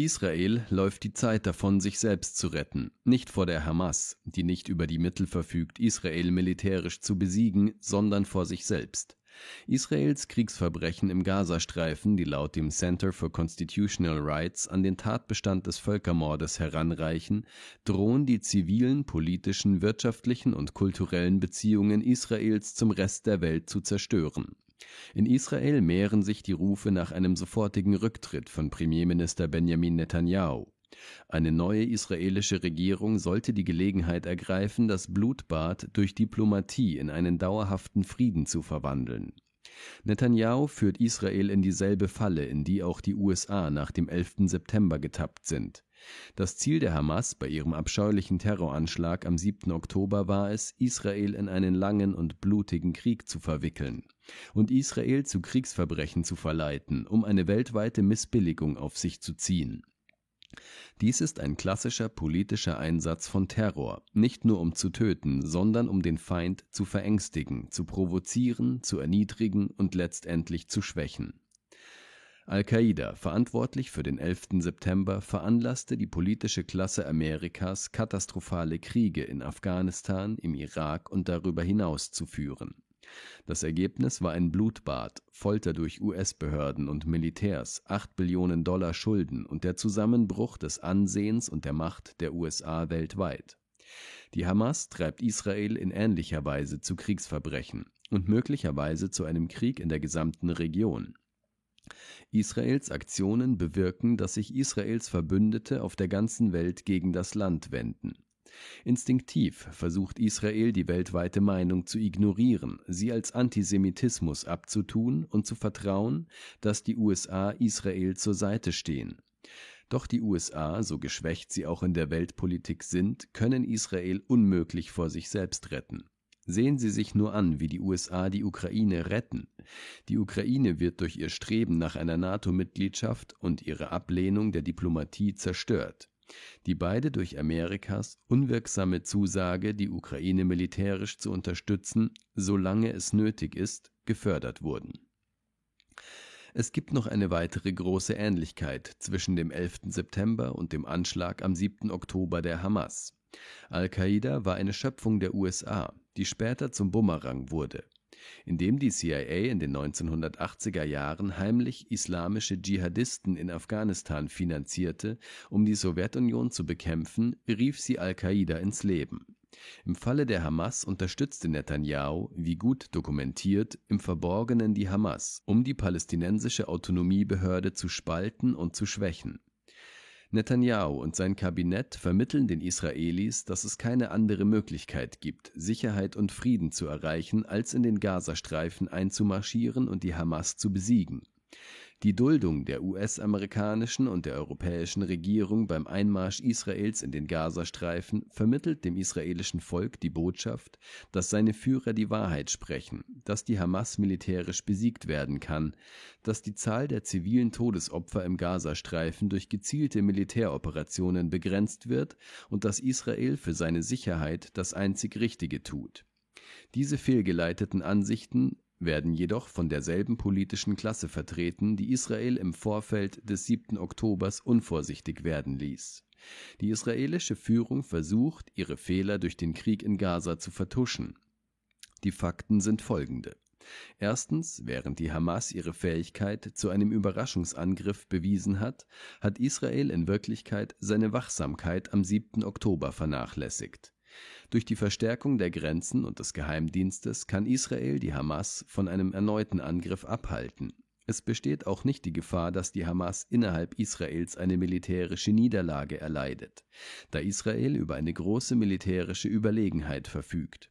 Israel läuft die Zeit davon, sich selbst zu retten, nicht vor der Hamas, die nicht über die Mittel verfügt, Israel militärisch zu besiegen, sondern vor sich selbst. Israels Kriegsverbrechen im Gazastreifen, die laut dem Center for Constitutional Rights an den Tatbestand des Völkermordes heranreichen, drohen die zivilen, politischen, wirtschaftlichen und kulturellen Beziehungen Israels zum Rest der Welt zu zerstören. In Israel mehren sich die Rufe nach einem sofortigen Rücktritt von Premierminister Benjamin Netanyahu. Eine neue israelische Regierung sollte die Gelegenheit ergreifen, das Blutbad durch Diplomatie in einen dauerhaften Frieden zu verwandeln. Netanyahu führt Israel in dieselbe Falle, in die auch die USA nach dem 11. September getappt sind. Das Ziel der Hamas bei ihrem abscheulichen Terroranschlag am 7. Oktober war es, Israel in einen langen und blutigen Krieg zu verwickeln und Israel zu Kriegsverbrechen zu verleiten, um eine weltweite Missbilligung auf sich zu ziehen. Dies ist ein klassischer politischer Einsatz von Terror, nicht nur um zu töten, sondern um den Feind zu verängstigen, zu provozieren, zu erniedrigen und letztendlich zu schwächen. Al-Qaida, verantwortlich für den 11. September, veranlasste die politische Klasse Amerikas, katastrophale Kriege in Afghanistan, im Irak und darüber hinaus zu führen das Ergebnis war ein Blutbad, Folter durch US-Behörden und Militärs, acht Billionen Dollar Schulden und der Zusammenbruch des Ansehens und der Macht der USA weltweit. Die Hamas treibt Israel in ähnlicher Weise zu Kriegsverbrechen und möglicherweise zu einem Krieg in der gesamten Region. Israels Aktionen bewirken, dass sich Israels Verbündete auf der ganzen Welt gegen das Land wenden Instinktiv versucht Israel die weltweite Meinung zu ignorieren, sie als Antisemitismus abzutun und zu vertrauen, dass die USA Israel zur Seite stehen. Doch die USA, so geschwächt sie auch in der Weltpolitik sind, können Israel unmöglich vor sich selbst retten. Sehen Sie sich nur an, wie die USA die Ukraine retten. Die Ukraine wird durch ihr Streben nach einer NATO-Mitgliedschaft und ihre Ablehnung der Diplomatie zerstört die beide durch Amerikas unwirksame Zusage, die Ukraine militärisch zu unterstützen, solange es nötig ist, gefördert wurden. Es gibt noch eine weitere große Ähnlichkeit zwischen dem 11. September und dem Anschlag am 7. Oktober der Hamas. Al-Qaida war eine Schöpfung der USA, die später zum Bumerang wurde indem die CIA in den 1980er Jahren heimlich islamische Dschihadisten in Afghanistan finanzierte, um die Sowjetunion zu bekämpfen, rief sie Al-Qaida ins Leben. Im Falle der Hamas unterstützte Netanyahu, wie gut dokumentiert, im Verborgenen die Hamas, um die palästinensische Autonomiebehörde zu spalten und zu schwächen Netanyahu und sein Kabinett vermitteln den Israelis, dass es keine andere Möglichkeit gibt, Sicherheit und Frieden zu erreichen, als in den Gazastreifen einzumarschieren und die Hamas zu besiegen die Duldung der US-amerikanischen und der europäischen Regierung beim Einmarsch Israels in den Gazastreifen vermittelt dem israelischen Volk die Botschaft, dass seine Führer die Wahrheit sprechen, dass die Hamas militärisch besiegt werden kann, dass die Zahl der zivilen Todesopfer im Gazastreifen durch gezielte Militäroperationen begrenzt wird und dass Israel für seine Sicherheit das einzig Richtige tut. Diese fehlgeleiteten Ansichten werden jedoch von derselben politischen Klasse vertreten, die Israel im Vorfeld des 7. Oktobers unvorsichtig werden ließ. Die israelische Führung versucht, ihre Fehler durch den Krieg in Gaza zu vertuschen. Die Fakten sind folgende. Erstens, während die Hamas ihre Fähigkeit zu einem Überraschungsangriff bewiesen hat, hat Israel in Wirklichkeit seine Wachsamkeit am 7. Oktober vernachlässigt. Durch die Verstärkung der Grenzen und des Geheimdienstes kann Israel die Hamas von einem erneuten Angriff abhalten. Es besteht auch nicht die Gefahr, dass die Hamas innerhalb Israels eine militärische Niederlage erleidet, da Israel über eine große militärische Überlegenheit verfügt.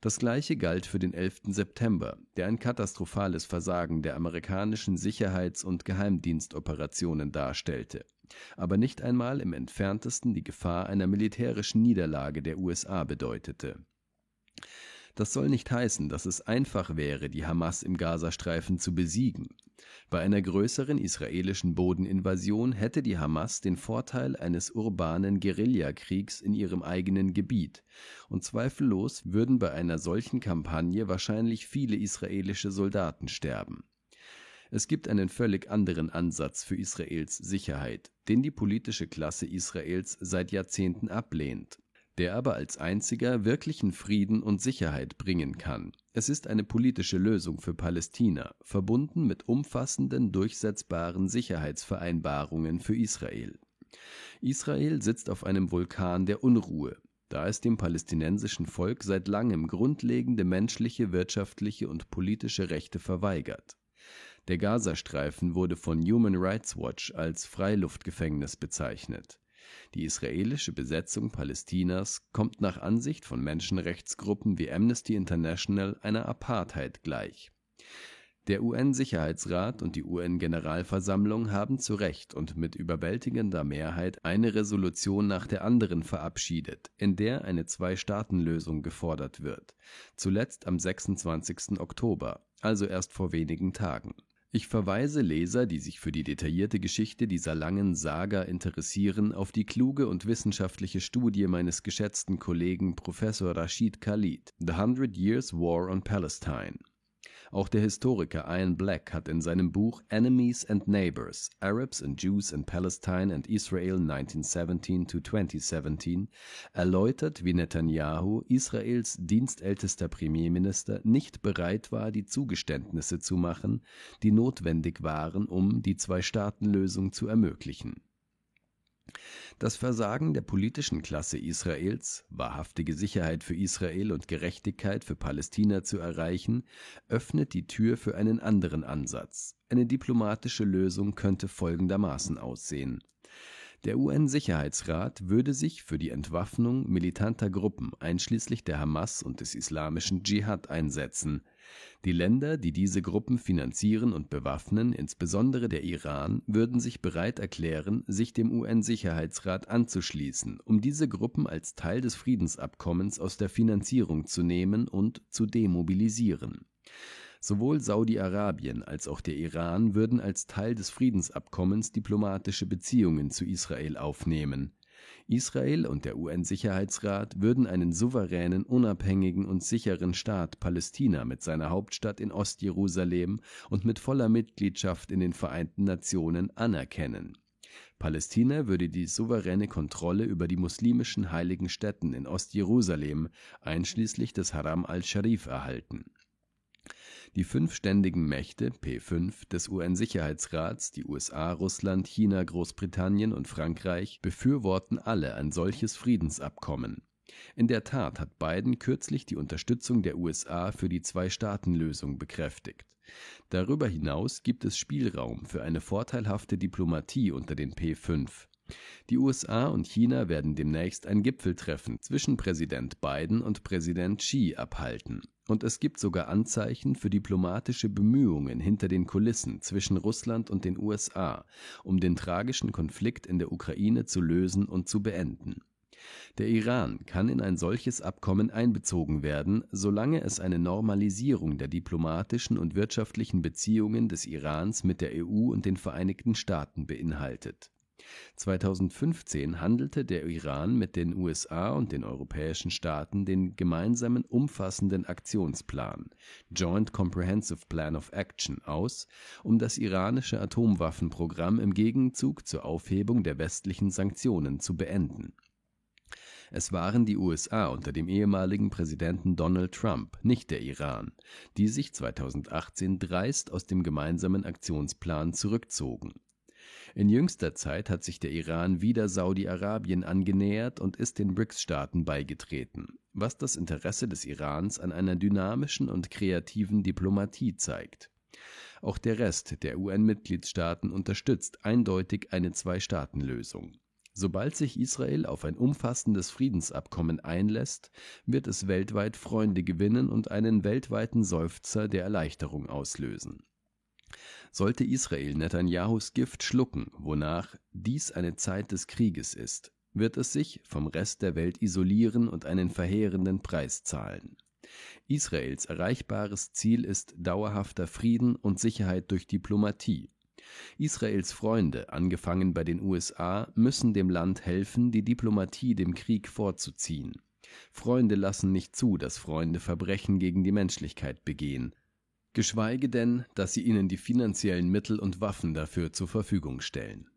Das gleiche galt für den 11. September, der ein katastrophales Versagen der amerikanischen Sicherheits- und Geheimdienstoperationen darstellte aber nicht einmal im entferntesten die Gefahr einer militärischen Niederlage der USA bedeutete. Das soll nicht heißen, dass es einfach wäre, die Hamas im Gazastreifen zu besiegen. Bei einer größeren israelischen Bodeninvasion hätte die Hamas den Vorteil eines urbanen Guerillakriegs in ihrem eigenen Gebiet, und zweifellos würden bei einer solchen Kampagne wahrscheinlich viele israelische Soldaten sterben. Es gibt einen völlig anderen Ansatz für Israels Sicherheit, den die politische Klasse Israels seit Jahrzehnten ablehnt, der aber als einziger wirklichen Frieden und Sicherheit bringen kann. Es ist eine politische Lösung für Palästina, verbunden mit umfassenden, durchsetzbaren Sicherheitsvereinbarungen für Israel. Israel sitzt auf einem Vulkan der Unruhe, da es dem palästinensischen Volk seit langem grundlegende menschliche, wirtschaftliche und politische Rechte verweigert. Der Gazastreifen wurde von Human Rights Watch als Freiluftgefängnis bezeichnet. Die israelische Besetzung Palästinas kommt nach Ansicht von Menschenrechtsgruppen wie Amnesty International einer Apartheid gleich. Der UN-Sicherheitsrat und die UN-Generalversammlung haben zu Recht und mit überwältigender Mehrheit eine Resolution nach der anderen verabschiedet, in der eine Zwei-Staaten-Lösung gefordert wird, zuletzt am 26. Oktober, also erst vor wenigen Tagen. Ich verweise Leser, die sich für die detaillierte Geschichte dieser langen Saga interessieren, auf die kluge und wissenschaftliche Studie meines geschätzten Kollegen Professor Rashid Khalid, The Hundred Years War on Palestine auch der Historiker Ian Black hat in seinem Buch Enemies and Neighbors: Arabs and Jews in Palestine and Israel 1917 to 2017 erläutert, wie Netanyahu, Israels dienstältester Premierminister, nicht bereit war, die Zugeständnisse zu machen, die notwendig waren, um die Zwei-Staaten-Lösung zu ermöglichen das Versagen der politischen Klasse Israels, wahrhaftige Sicherheit für Israel und Gerechtigkeit für Palästina zu erreichen, öffnet die Tür für einen anderen Ansatz. Eine diplomatische Lösung könnte folgendermaßen aussehen der UN-Sicherheitsrat würde sich für die Entwaffnung militanter Gruppen einschließlich der Hamas und des islamischen Dschihad einsetzen. Die Länder, die diese Gruppen finanzieren und bewaffnen, insbesondere der Iran, würden sich bereit erklären, sich dem UN-Sicherheitsrat anzuschließen, um diese Gruppen als Teil des Friedensabkommens aus der Finanzierung zu nehmen und zu demobilisieren Sowohl Saudi-Arabien als auch der Iran würden als Teil des Friedensabkommens diplomatische Beziehungen zu Israel aufnehmen. Israel und der UN-Sicherheitsrat würden einen souveränen, unabhängigen und sicheren Staat Palästina mit seiner Hauptstadt in Ostjerusalem und mit voller Mitgliedschaft in den Vereinten Nationen anerkennen. Palästina würde die souveräne Kontrolle über die muslimischen heiligen Stätten in Ostjerusalem einschließlich des Haram al-Sharif erhalten die fünf ständigen Mächte (P5) des UN-Sicherheitsrats, die USA, Russland, China, Großbritannien und Frankreich, befürworten alle ein solches Friedensabkommen. In der Tat hat Biden kürzlich die Unterstützung der USA für die Zwei-Staaten-Lösung bekräftigt. Darüber hinaus gibt es Spielraum für eine vorteilhafte Diplomatie unter den P5 die USA und China werden demnächst ein Gipfeltreffen zwischen Präsident Biden und Präsident Xi abhalten, und es gibt sogar Anzeichen für diplomatische Bemühungen hinter den Kulissen zwischen Russland und den USA, um den tragischen Konflikt in der Ukraine zu lösen und zu beenden. Der Iran kann in ein solches Abkommen einbezogen werden, solange es eine Normalisierung der diplomatischen und wirtschaftlichen Beziehungen des Irans mit der EU und den Vereinigten Staaten beinhaltet 2015 handelte der Iran mit den USA und den europäischen Staaten den gemeinsamen umfassenden Aktionsplan Joint Comprehensive Plan of Action aus, um das iranische Atomwaffenprogramm im Gegenzug zur Aufhebung der westlichen Sanktionen zu beenden. Es waren die USA unter dem ehemaligen Präsidenten Donald Trump, nicht der Iran, die sich 2018 dreist aus dem gemeinsamen Aktionsplan zurückzogen in jüngster Zeit hat sich der Iran wieder Saudi-Arabien angenähert und ist den BRICS-Staaten beigetreten, was das Interesse des Irans an einer dynamischen und kreativen Diplomatie zeigt. Auch der Rest der UN-Mitgliedstaaten unterstützt eindeutig eine Zwei-Staaten-Lösung. Sobald sich Israel auf ein umfassendes Friedensabkommen einlässt, wird es weltweit Freunde gewinnen und einen weltweiten Seufzer der Erleichterung auslösen sollte Israel Netanyahus Gift schlucken, wonach dies eine Zeit des Krieges ist, wird es sich vom Rest der Welt isolieren und einen verheerenden Preis zahlen. Israels erreichbares Ziel ist dauerhafter Frieden und Sicherheit durch Diplomatie. Israels Freunde, angefangen bei den USA, müssen dem Land helfen, die Diplomatie dem Krieg vorzuziehen. Freunde lassen nicht zu, dass Freunde Verbrechen gegen die Menschlichkeit begehen. Geschweige denn, dass sie ihnen die finanziellen Mittel und Waffen dafür zur Verfügung stellen.